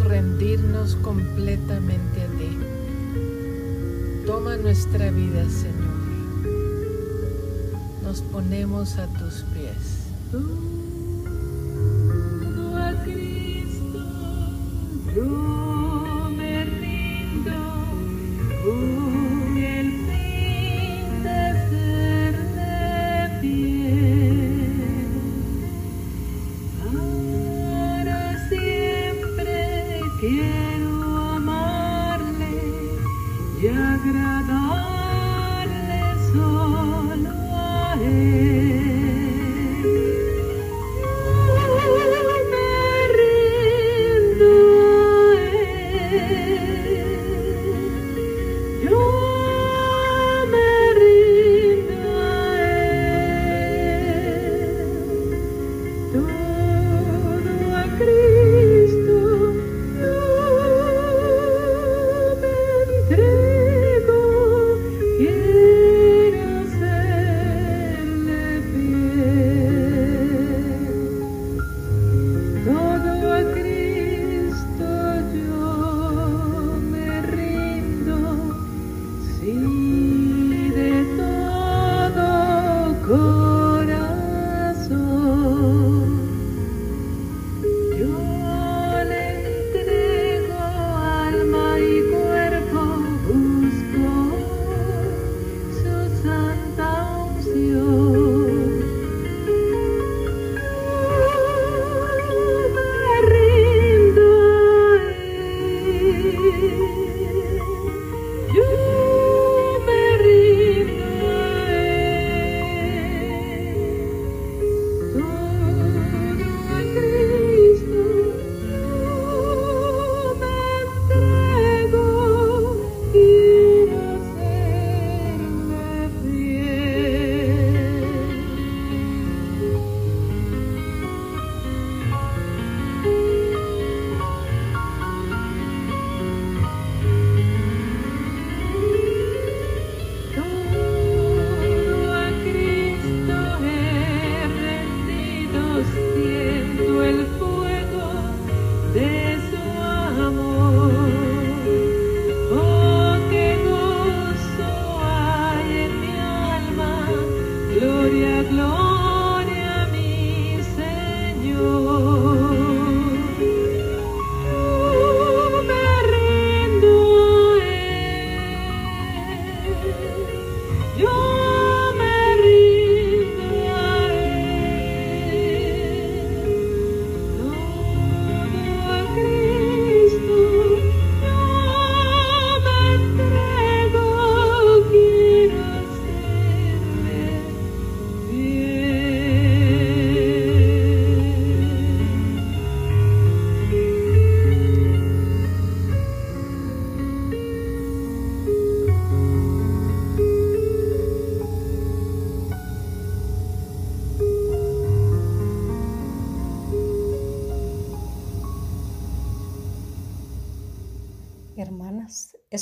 rendirnos completamente a ti. Toma nuestra vida, Señor. Nos ponemos a tus pies. a Cristo,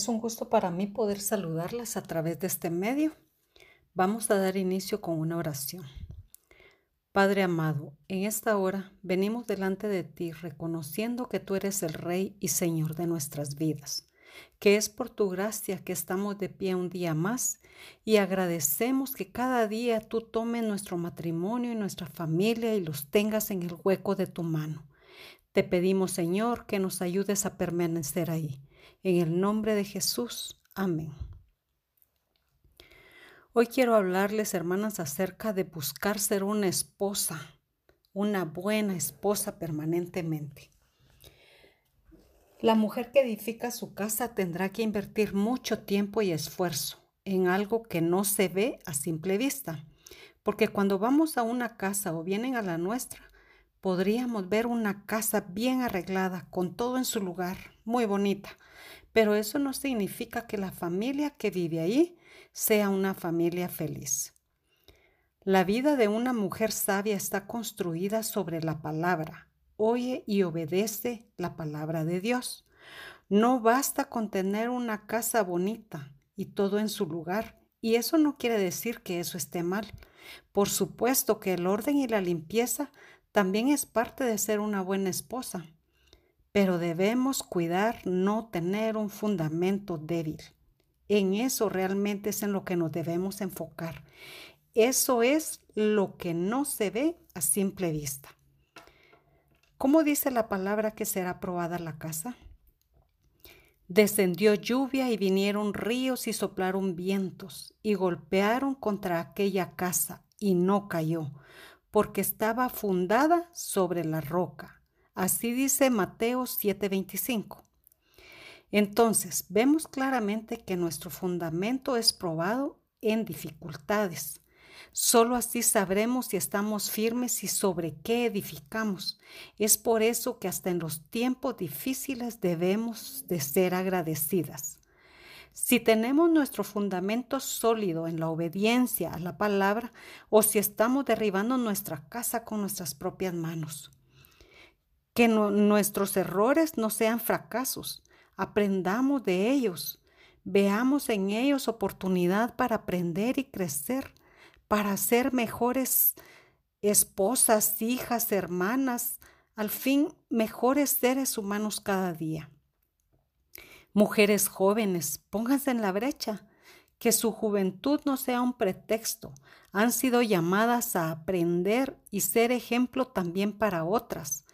es un gusto para mí poder saludarlas a través de este medio. Vamos a dar inicio con una oración. Padre amado, en esta hora venimos delante de ti reconociendo que tú eres el Rey y Señor de nuestras vidas, que es por tu gracia que estamos de pie un día más y agradecemos que cada día tú tomes nuestro matrimonio y nuestra familia y los tengas en el hueco de tu mano. Te pedimos, Señor, que nos ayudes a permanecer ahí. En el nombre de Jesús. Amén. Hoy quiero hablarles, hermanas, acerca de buscar ser una esposa, una buena esposa permanentemente. La mujer que edifica su casa tendrá que invertir mucho tiempo y esfuerzo en algo que no se ve a simple vista, porque cuando vamos a una casa o vienen a la nuestra, podríamos ver una casa bien arreglada, con todo en su lugar, muy bonita, pero eso no significa que la familia que vive ahí sea una familia feliz. La vida de una mujer sabia está construida sobre la palabra. Oye y obedece la palabra de Dios. No basta con tener una casa bonita y todo en su lugar. Y eso no quiere decir que eso esté mal. Por supuesto que el orden y la limpieza también es parte de ser una buena esposa. Pero debemos cuidar no tener un fundamento débil. En eso realmente es en lo que nos debemos enfocar. Eso es lo que no se ve a simple vista. ¿Cómo dice la palabra que será aprobada la casa? Descendió lluvia y vinieron ríos y soplaron vientos y golpearon contra aquella casa y no cayó, porque estaba fundada sobre la roca. Así dice Mateo 7:25. Entonces, vemos claramente que nuestro fundamento es probado en dificultades. Solo así sabremos si estamos firmes y sobre qué edificamos. Es por eso que hasta en los tiempos difíciles debemos de ser agradecidas. Si tenemos nuestro fundamento sólido en la obediencia a la palabra o si estamos derribando nuestra casa con nuestras propias manos. Que nuestros errores no sean fracasos, aprendamos de ellos, veamos en ellos oportunidad para aprender y crecer para ser mejores esposas, hijas, hermanas, al fin mejores seres humanos cada día. Mujeres jóvenes, pónganse en la brecha, que su juventud no sea un pretexto. Han sido llamadas a aprender y ser ejemplo también para otras.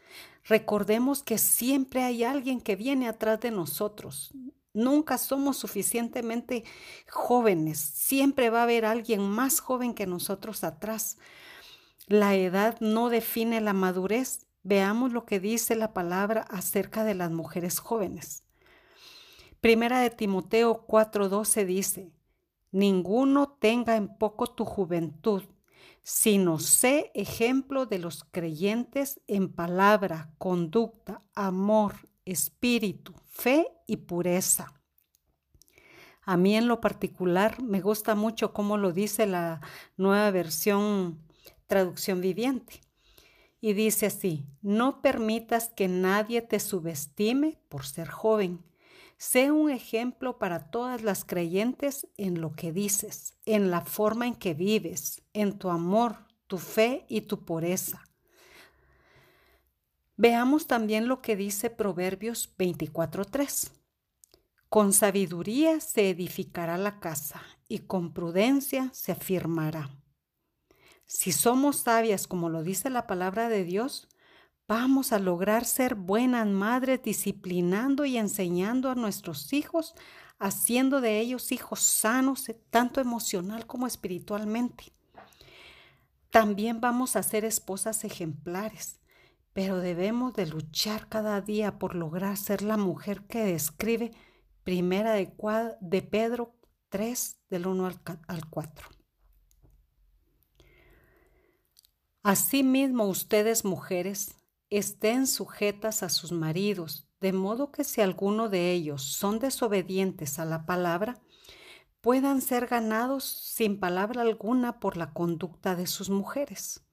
Recordemos que siempre hay alguien que viene atrás de nosotros. Nunca somos suficientemente jóvenes. Siempre va a haber alguien más joven que nosotros atrás. La edad no define la madurez. Veamos lo que dice la palabra acerca de las mujeres jóvenes. Primera de Timoteo 4:12 dice, Ninguno tenga en poco tu juventud, sino sé ejemplo de los creyentes en palabra, conducta, amor, espíritu, fe y pureza. A mí en lo particular me gusta mucho cómo lo dice la nueva versión traducción viviente. Y dice así, no permitas que nadie te subestime por ser joven. Sé un ejemplo para todas las creyentes en lo que dices, en la forma en que vives, en tu amor, tu fe y tu pureza. Veamos también lo que dice Proverbios 24.3. Con sabiduría se edificará la casa y con prudencia se afirmará. Si somos sabias como lo dice la palabra de Dios, vamos a lograr ser buenas madres disciplinando y enseñando a nuestros hijos, haciendo de ellos hijos sanos, tanto emocional como espiritualmente. También vamos a ser esposas ejemplares pero debemos de luchar cada día por lograr ser la mujer que describe Primera de, de Pedro 3 del 1 al 4. Asimismo ustedes mujeres estén sujetas a sus maridos, de modo que si alguno de ellos son desobedientes a la palabra, puedan ser ganados sin palabra alguna por la conducta de sus mujeres.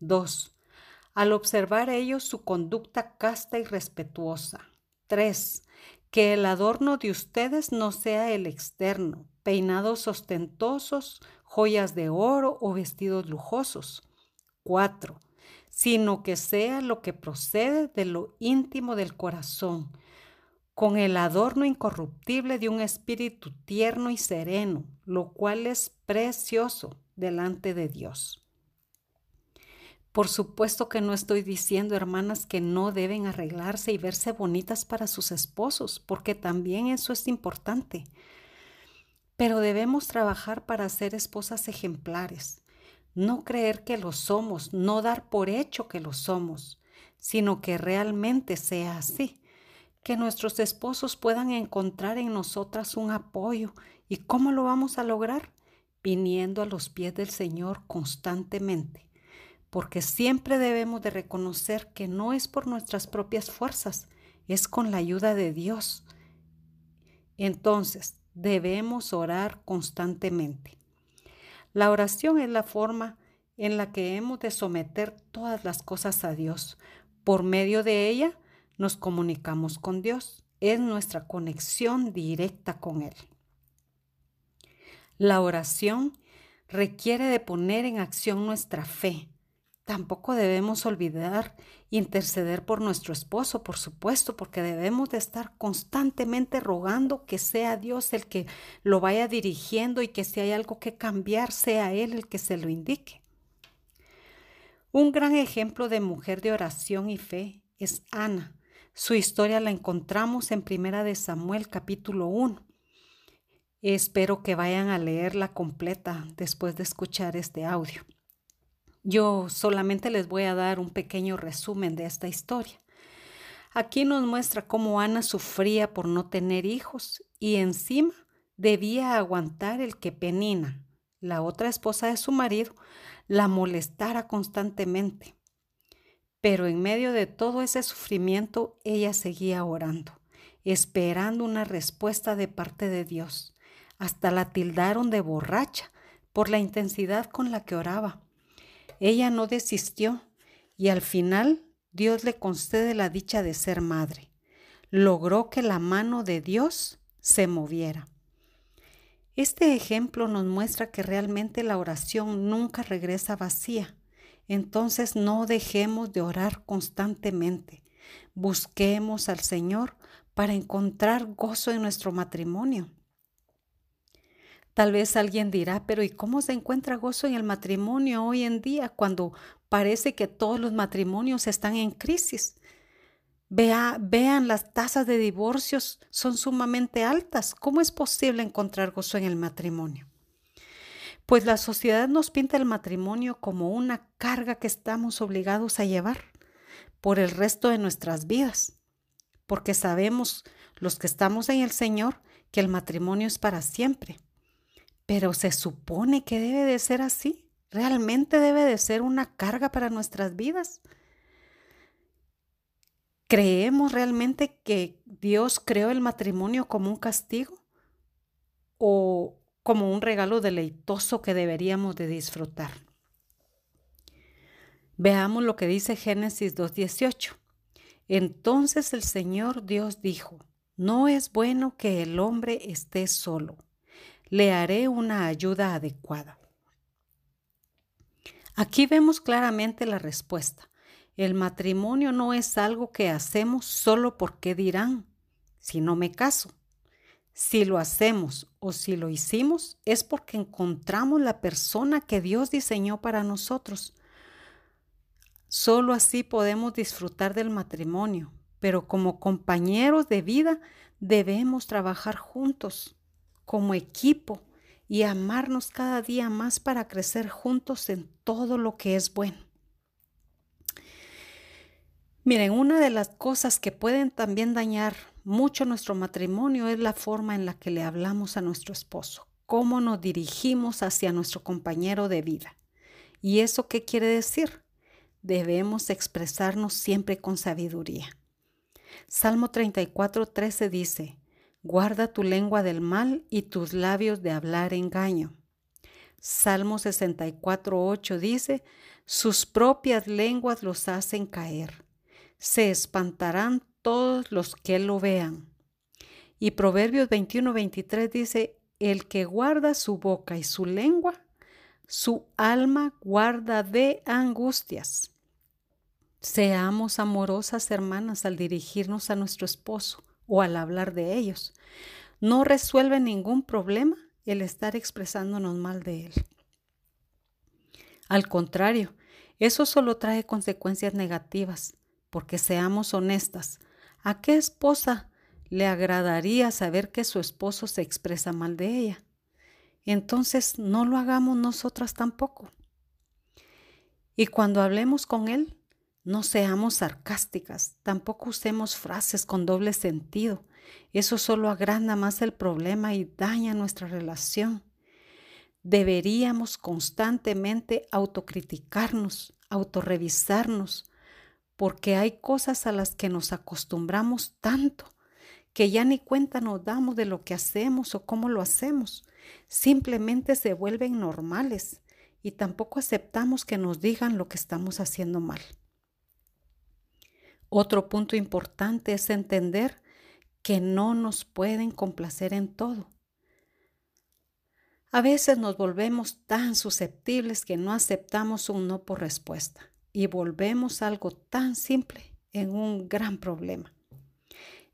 2 al observar ellos su conducta casta y respetuosa. 3. Que el adorno de ustedes no sea el externo, peinados ostentosos, joyas de oro o vestidos lujosos. 4. Sino que sea lo que procede de lo íntimo del corazón, con el adorno incorruptible de un espíritu tierno y sereno, lo cual es precioso delante de Dios. Por supuesto que no estoy diciendo, hermanas, que no deben arreglarse y verse bonitas para sus esposos, porque también eso es importante. Pero debemos trabajar para ser esposas ejemplares, no creer que lo somos, no dar por hecho que lo somos, sino que realmente sea así, que nuestros esposos puedan encontrar en nosotras un apoyo. ¿Y cómo lo vamos a lograr? Viniendo a los pies del Señor constantemente porque siempre debemos de reconocer que no es por nuestras propias fuerzas, es con la ayuda de Dios. Entonces, debemos orar constantemente. La oración es la forma en la que hemos de someter todas las cosas a Dios. Por medio de ella nos comunicamos con Dios. Es nuestra conexión directa con Él. La oración requiere de poner en acción nuestra fe, Tampoco debemos olvidar interceder por nuestro esposo, por supuesto, porque debemos de estar constantemente rogando que sea Dios el que lo vaya dirigiendo y que si hay algo que cambiar, sea Él el que se lo indique. Un gran ejemplo de mujer de oración y fe es Ana. Su historia la encontramos en Primera de Samuel capítulo 1. Espero que vayan a leerla completa después de escuchar este audio. Yo solamente les voy a dar un pequeño resumen de esta historia. Aquí nos muestra cómo Ana sufría por no tener hijos y encima debía aguantar el que Penina, la otra esposa de su marido, la molestara constantemente. Pero en medio de todo ese sufrimiento ella seguía orando, esperando una respuesta de parte de Dios. Hasta la tildaron de borracha por la intensidad con la que oraba. Ella no desistió y al final Dios le concede la dicha de ser madre. Logró que la mano de Dios se moviera. Este ejemplo nos muestra que realmente la oración nunca regresa vacía. Entonces no dejemos de orar constantemente. Busquemos al Señor para encontrar gozo en nuestro matrimonio. Tal vez alguien dirá, pero ¿y cómo se encuentra gozo en el matrimonio hoy en día cuando parece que todos los matrimonios están en crisis? Vea, vean, las tasas de divorcios son sumamente altas. ¿Cómo es posible encontrar gozo en el matrimonio? Pues la sociedad nos pinta el matrimonio como una carga que estamos obligados a llevar por el resto de nuestras vidas, porque sabemos los que estamos en el Señor que el matrimonio es para siempre. Pero se supone que debe de ser así. Realmente debe de ser una carga para nuestras vidas. ¿Creemos realmente que Dios creó el matrimonio como un castigo o como un regalo deleitoso que deberíamos de disfrutar? Veamos lo que dice Génesis 2.18. Entonces el Señor Dios dijo, no es bueno que el hombre esté solo le haré una ayuda adecuada. Aquí vemos claramente la respuesta. El matrimonio no es algo que hacemos solo porque dirán, si no me caso. Si lo hacemos o si lo hicimos es porque encontramos la persona que Dios diseñó para nosotros. Solo así podemos disfrutar del matrimonio, pero como compañeros de vida debemos trabajar juntos como equipo y amarnos cada día más para crecer juntos en todo lo que es bueno. Miren, una de las cosas que pueden también dañar mucho nuestro matrimonio es la forma en la que le hablamos a nuestro esposo, cómo nos dirigimos hacia nuestro compañero de vida. ¿Y eso qué quiere decir? Debemos expresarnos siempre con sabiduría. Salmo 34, 13 dice, Guarda tu lengua del mal y tus labios de hablar engaño. Salmo 64.8 dice, sus propias lenguas los hacen caer. Se espantarán todos los que lo vean. Y Proverbios 21.23 dice, el que guarda su boca y su lengua, su alma guarda de angustias. Seamos amorosas hermanas al dirigirnos a nuestro esposo o al hablar de ellos. No resuelve ningún problema el estar expresándonos mal de él. Al contrario, eso solo trae consecuencias negativas, porque seamos honestas, ¿a qué esposa le agradaría saber que su esposo se expresa mal de ella? Entonces no lo hagamos nosotras tampoco. Y cuando hablemos con él, no seamos sarcásticas, tampoco usemos frases con doble sentido. Eso solo agranda más el problema y daña nuestra relación. Deberíamos constantemente autocriticarnos, autorrevisarnos, porque hay cosas a las que nos acostumbramos tanto que ya ni cuenta nos damos de lo que hacemos o cómo lo hacemos. Simplemente se vuelven normales y tampoco aceptamos que nos digan lo que estamos haciendo mal. Otro punto importante es entender que no nos pueden complacer en todo. A veces nos volvemos tan susceptibles que no aceptamos un no por respuesta. y volvemos algo tan simple en un gran problema.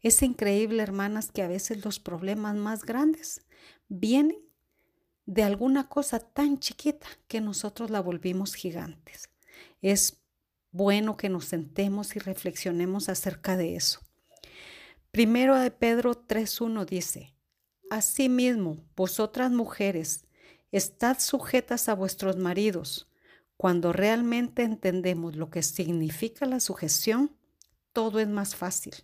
Es increíble, hermanas, que a veces los problemas más grandes vienen de alguna cosa tan chiquita que nosotros la volvimos gigantes. Es bueno que nos sentemos y reflexionemos acerca de eso. Primero de Pedro 3.1 dice, Asimismo, vosotras mujeres, estad sujetas a vuestros maridos. Cuando realmente entendemos lo que significa la sujeción, todo es más fácil,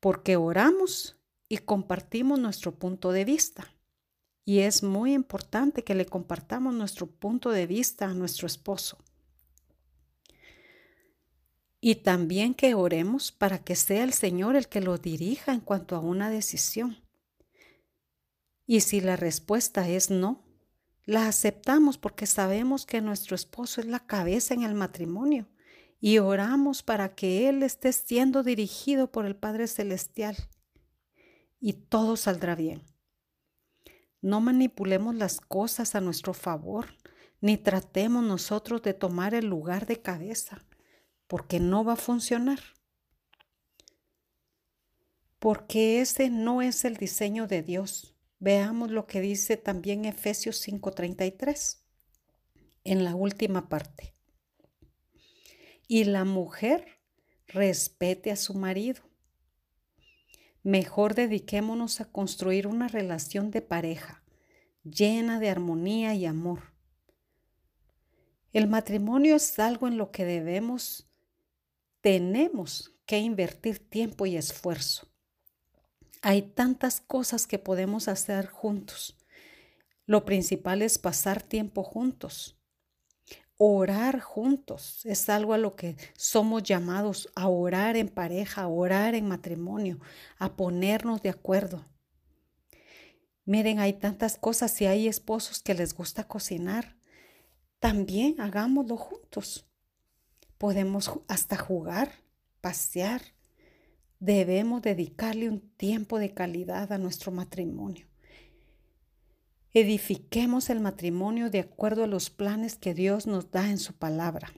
porque oramos y compartimos nuestro punto de vista. Y es muy importante que le compartamos nuestro punto de vista a nuestro esposo. Y también que oremos para que sea el Señor el que lo dirija en cuanto a una decisión. Y si la respuesta es no, la aceptamos porque sabemos que nuestro esposo es la cabeza en el matrimonio y oramos para que Él esté siendo dirigido por el Padre Celestial y todo saldrá bien. No manipulemos las cosas a nuestro favor, ni tratemos nosotros de tomar el lugar de cabeza, porque no va a funcionar. Porque ese no es el diseño de Dios. Veamos lo que dice también Efesios 5:33 en la última parte. Y la mujer respete a su marido. Mejor dediquémonos a construir una relación de pareja llena de armonía y amor. El matrimonio es algo en lo que debemos, tenemos que invertir tiempo y esfuerzo. Hay tantas cosas que podemos hacer juntos. Lo principal es pasar tiempo juntos. Orar juntos es algo a lo que somos llamados a orar en pareja, a orar en matrimonio, a ponernos de acuerdo. Miren, hay tantas cosas. Si hay esposos que les gusta cocinar, también hagámoslo juntos. Podemos hasta jugar, pasear, debemos dedicarle un tiempo de calidad a nuestro matrimonio. Edifiquemos el matrimonio de acuerdo a los planes que Dios nos da en su palabra.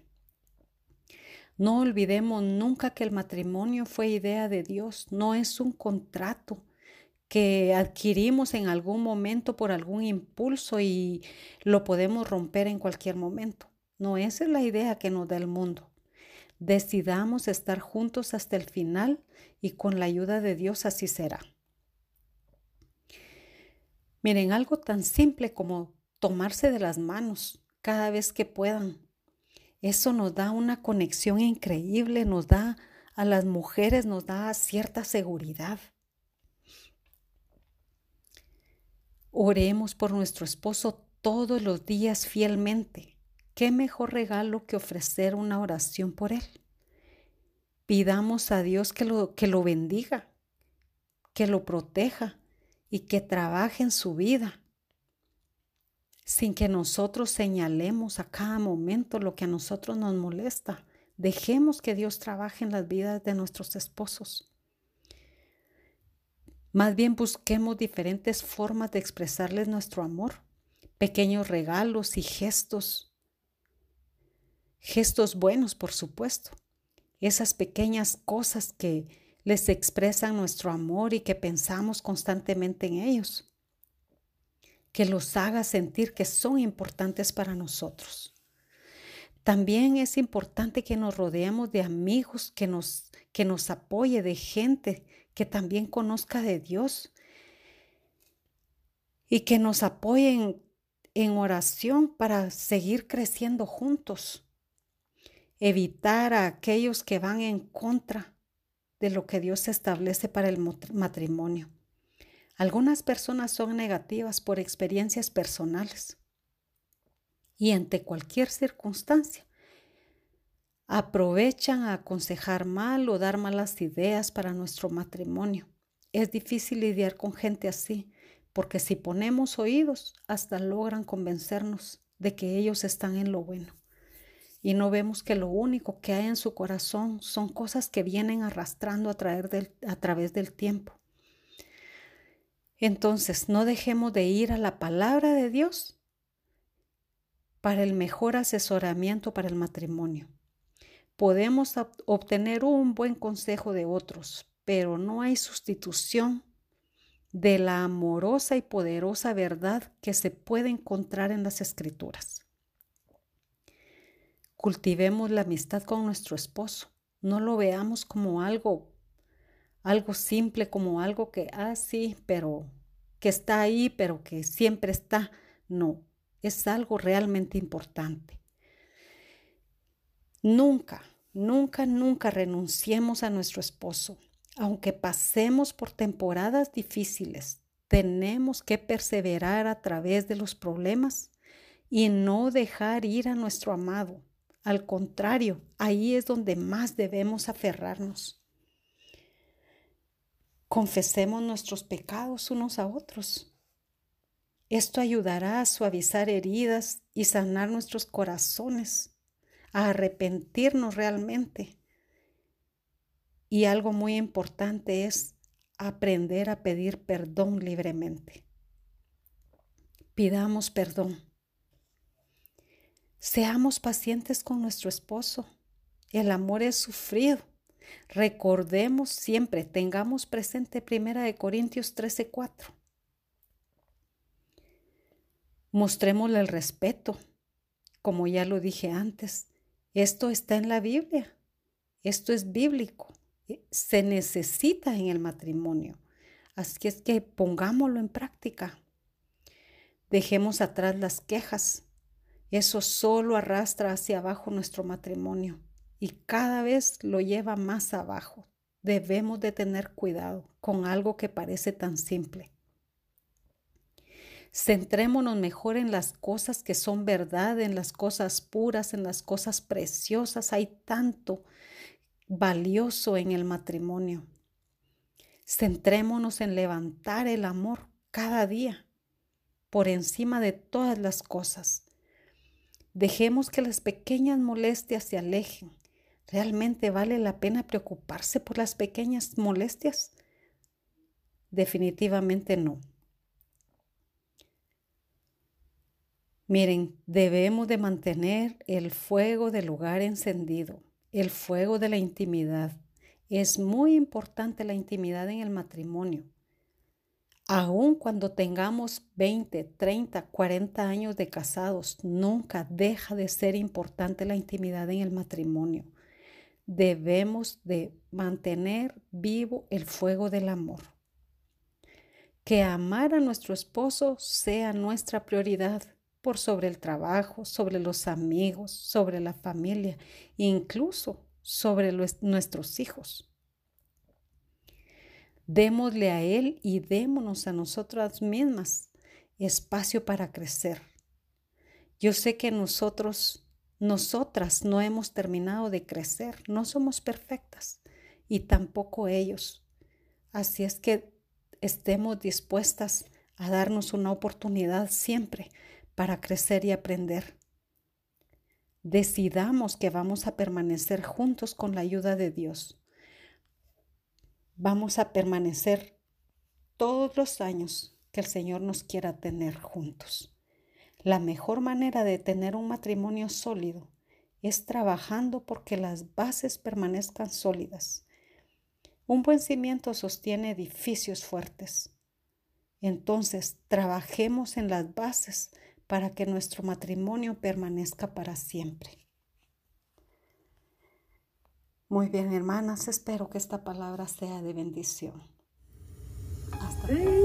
No olvidemos nunca que el matrimonio fue idea de Dios, no es un contrato que adquirimos en algún momento por algún impulso y lo podemos romper en cualquier momento. No, esa es la idea que nos da el mundo. Decidamos estar juntos hasta el final y con la ayuda de Dios así será. Miren, algo tan simple como tomarse de las manos cada vez que puedan. Eso nos da una conexión increíble, nos da a las mujeres, nos da cierta seguridad. Oremos por nuestro esposo todos los días fielmente. ¿Qué mejor regalo que ofrecer una oración por Él? Pidamos a Dios que lo, que lo bendiga, que lo proteja y que trabaje en su vida, sin que nosotros señalemos a cada momento lo que a nosotros nos molesta. Dejemos que Dios trabaje en las vidas de nuestros esposos. Más bien busquemos diferentes formas de expresarles nuestro amor, pequeños regalos y gestos gestos buenos, por supuesto, esas pequeñas cosas que les expresan nuestro amor y que pensamos constantemente en ellos, que los haga sentir que son importantes para nosotros. También es importante que nos rodeemos de amigos que nos, que nos apoye, de gente que también conozca de Dios y que nos apoyen en oración para seguir creciendo juntos evitar a aquellos que van en contra de lo que Dios establece para el matrimonio. Algunas personas son negativas por experiencias personales y ante cualquier circunstancia aprovechan a aconsejar mal o dar malas ideas para nuestro matrimonio. Es difícil lidiar con gente así, porque si ponemos oídos, hasta logran convencernos de que ellos están en lo bueno y no vemos que lo único que hay en su corazón son cosas que vienen arrastrando a, a través del tiempo. Entonces, no dejemos de ir a la palabra de Dios para el mejor asesoramiento para el matrimonio. Podemos obtener un buen consejo de otros, pero no hay sustitución de la amorosa y poderosa verdad que se puede encontrar en las escrituras. Cultivemos la amistad con nuestro esposo. No lo veamos como algo algo simple, como algo que ah sí, pero que está ahí, pero que siempre está. No, es algo realmente importante. Nunca, nunca, nunca renunciemos a nuestro esposo. Aunque pasemos por temporadas difíciles, tenemos que perseverar a través de los problemas y no dejar ir a nuestro amado. Al contrario, ahí es donde más debemos aferrarnos. Confesemos nuestros pecados unos a otros. Esto ayudará a suavizar heridas y sanar nuestros corazones, a arrepentirnos realmente y algo muy importante es aprender a pedir perdón libremente. Pidamos perdón. Seamos pacientes con nuestro esposo. El amor es sufrido. Recordemos siempre, tengamos presente Primera de Corintios 13:4. Mostrémosle el respeto. Como ya lo dije antes, esto está en la Biblia. Esto es bíblico se necesita en el matrimonio. Así es que pongámoslo en práctica. Dejemos atrás las quejas. Eso solo arrastra hacia abajo nuestro matrimonio y cada vez lo lleva más abajo. Debemos de tener cuidado con algo que parece tan simple. Centrémonos mejor en las cosas que son verdad, en las cosas puras, en las cosas preciosas. Hay tanto valioso en el matrimonio. Centrémonos en levantar el amor cada día por encima de todas las cosas. Dejemos que las pequeñas molestias se alejen. ¿Realmente vale la pena preocuparse por las pequeñas molestias? Definitivamente no. Miren, debemos de mantener el fuego del lugar encendido el fuego de la intimidad. Es muy importante la intimidad en el matrimonio. Aun cuando tengamos 20, 30, 40 años de casados, nunca deja de ser importante la intimidad en el matrimonio. Debemos de mantener vivo el fuego del amor. Que amar a nuestro esposo sea nuestra prioridad por sobre el trabajo, sobre los amigos, sobre la familia, incluso sobre nuestros hijos. Démosle a Él y démonos a nosotras mismas espacio para crecer. Yo sé que nosotros, nosotras no hemos terminado de crecer, no somos perfectas y tampoco ellos. Así es que estemos dispuestas a darnos una oportunidad siempre para crecer y aprender. Decidamos que vamos a permanecer juntos con la ayuda de Dios. Vamos a permanecer todos los años que el Señor nos quiera tener juntos. La mejor manera de tener un matrimonio sólido es trabajando porque las bases permanezcan sólidas. Un buen cimiento sostiene edificios fuertes. Entonces, trabajemos en las bases para que nuestro matrimonio permanezca para siempre. Muy bien, hermanas, espero que esta palabra sea de bendición. Hasta luego.